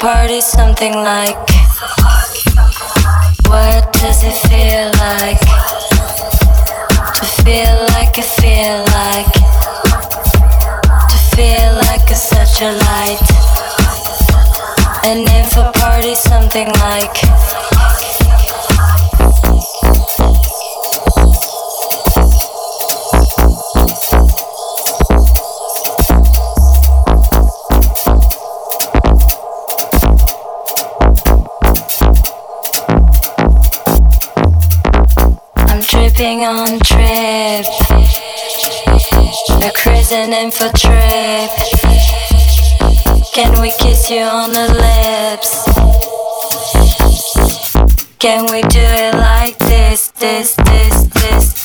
party something like What does it feel like? To feel like I feel like. To feel like a such a light. And if a party something like. sleeping on trip. A crazy in for trip. Can we kiss you on the lips? Can we do it like this, this, this, this?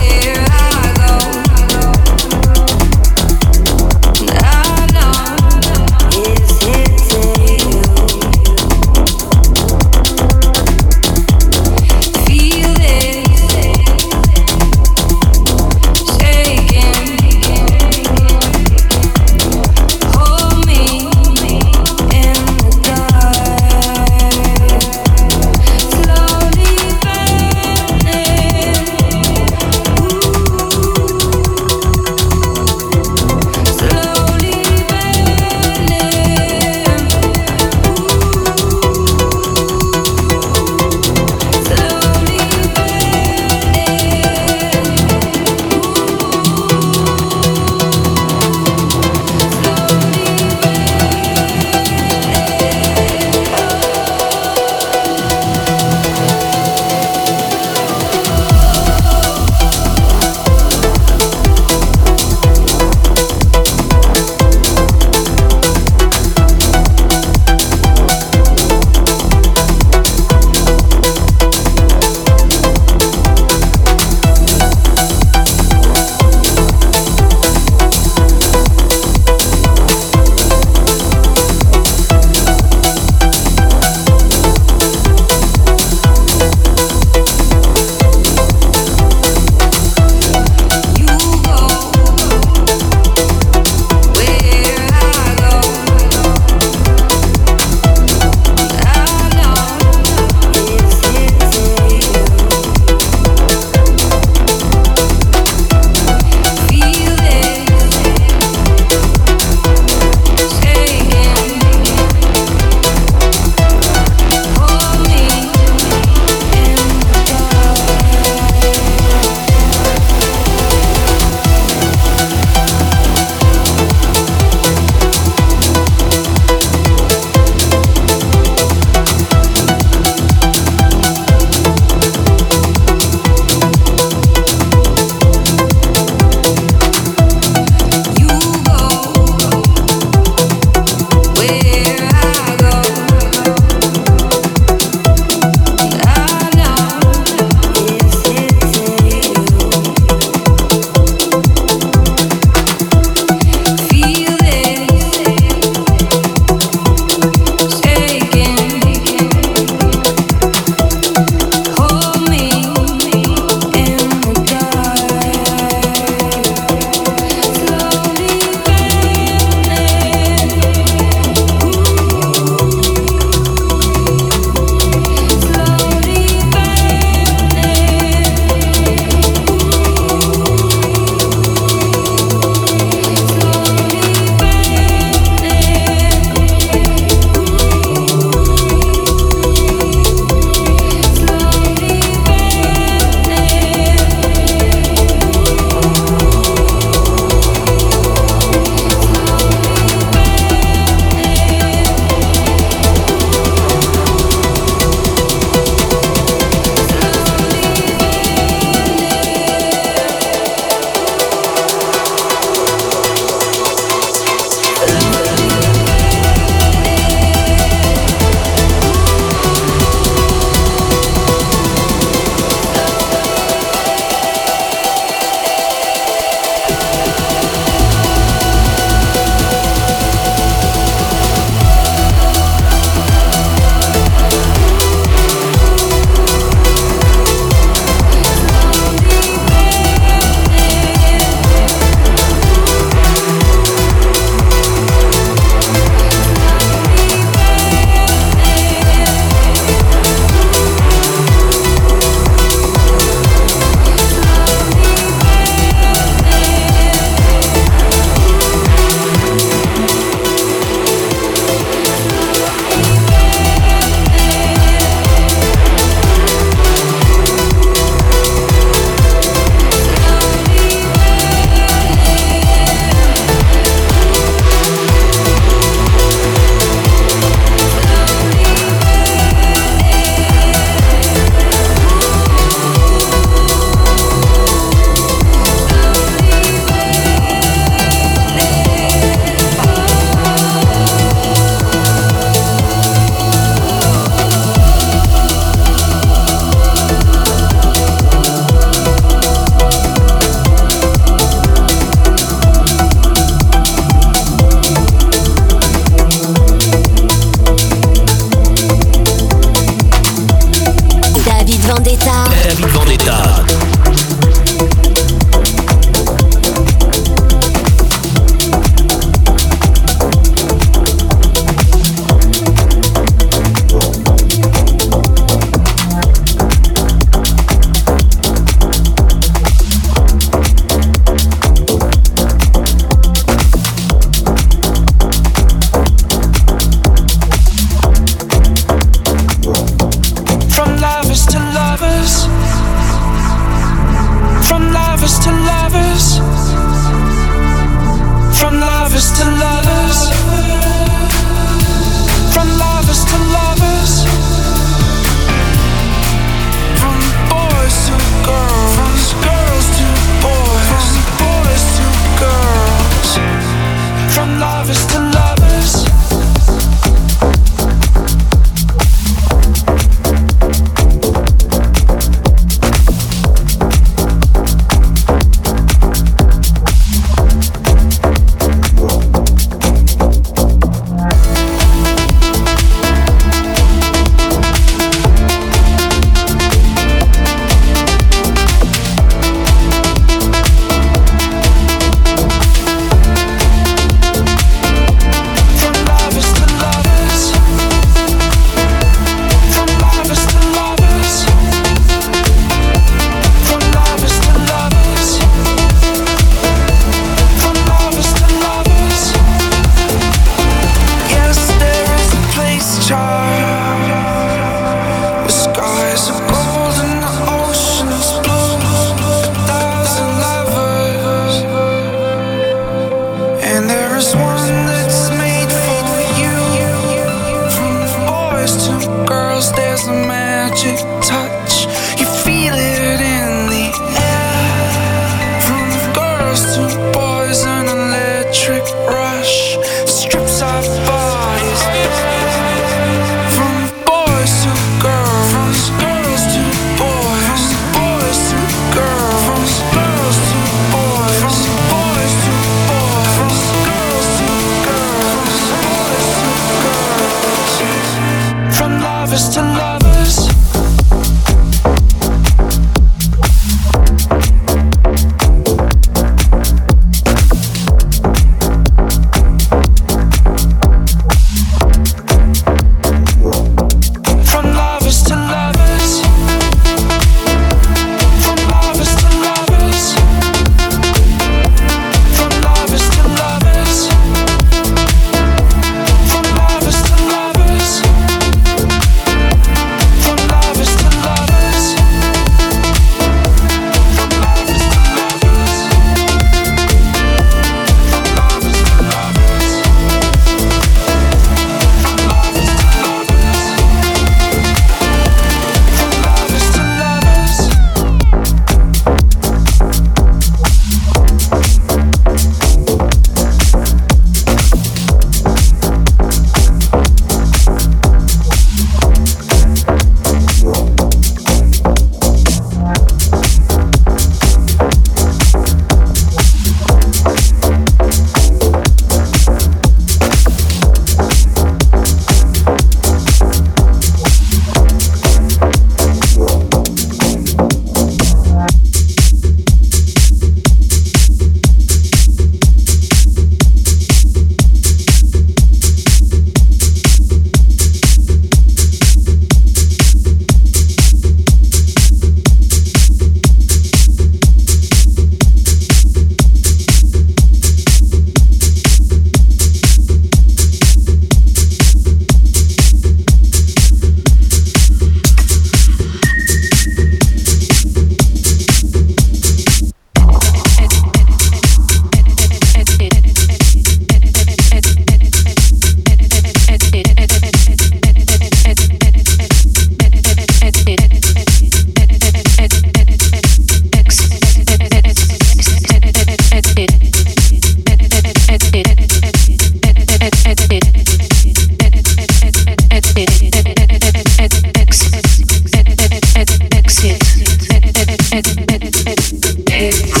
Show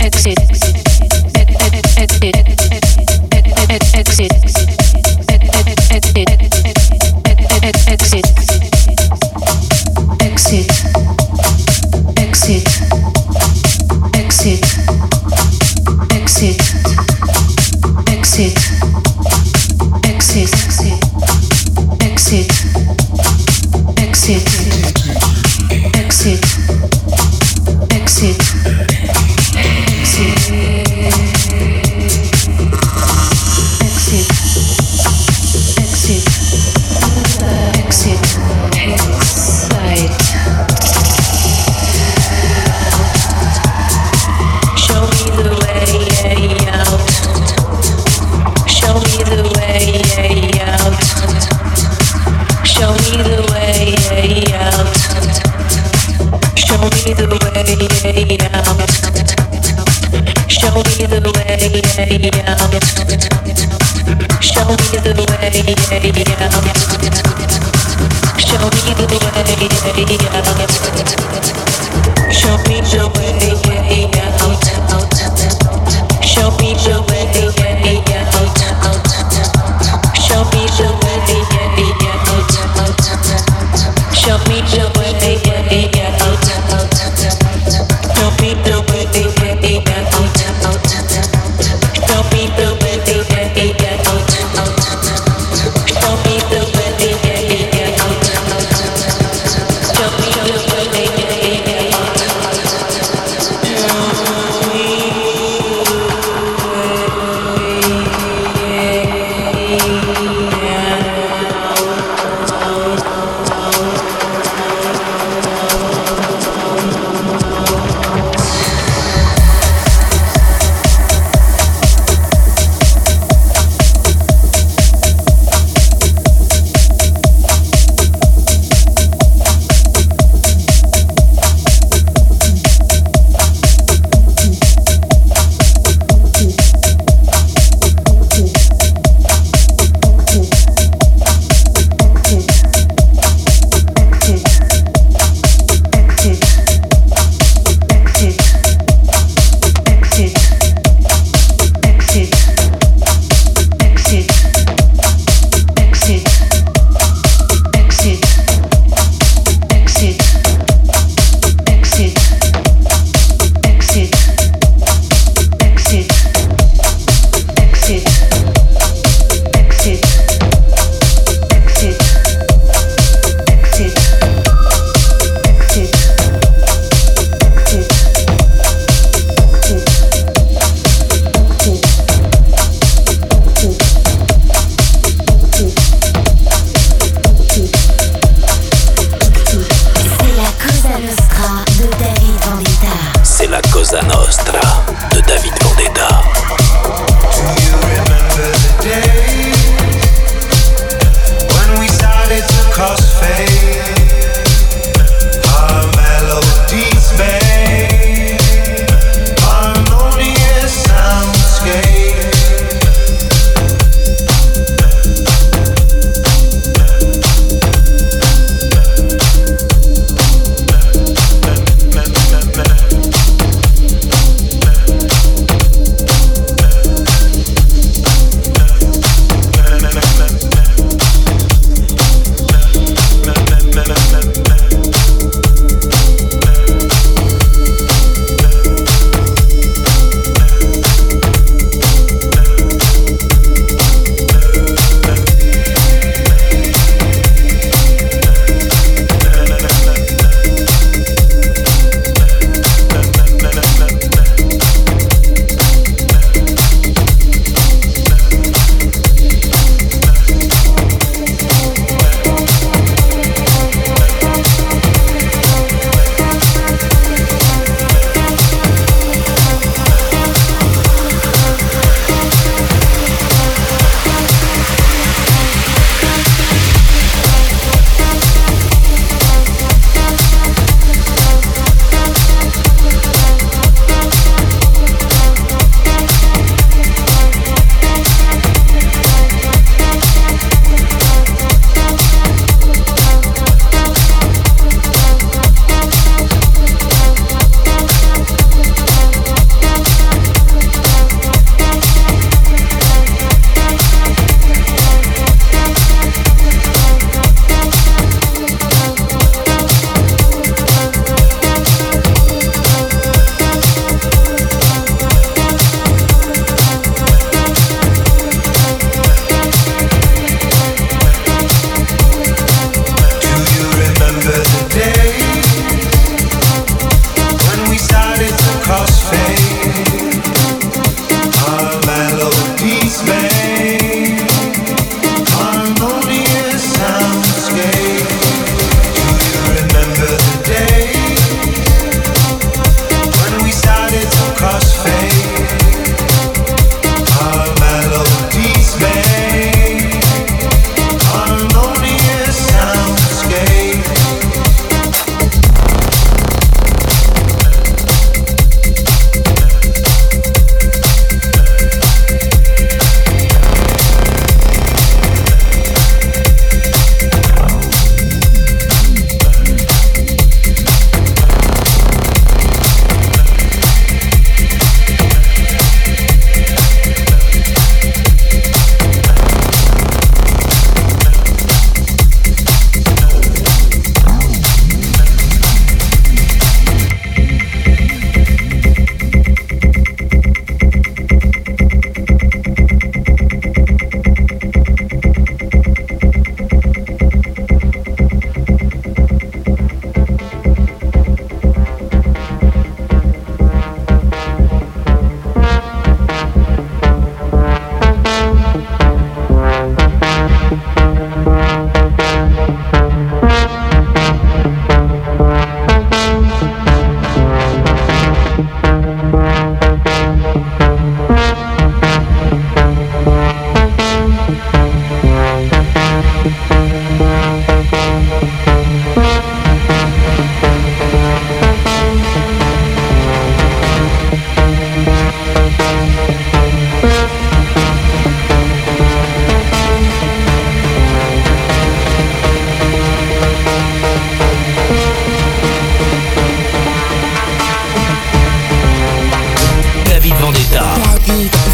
exit. Exit. Exit.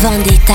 Vendetta.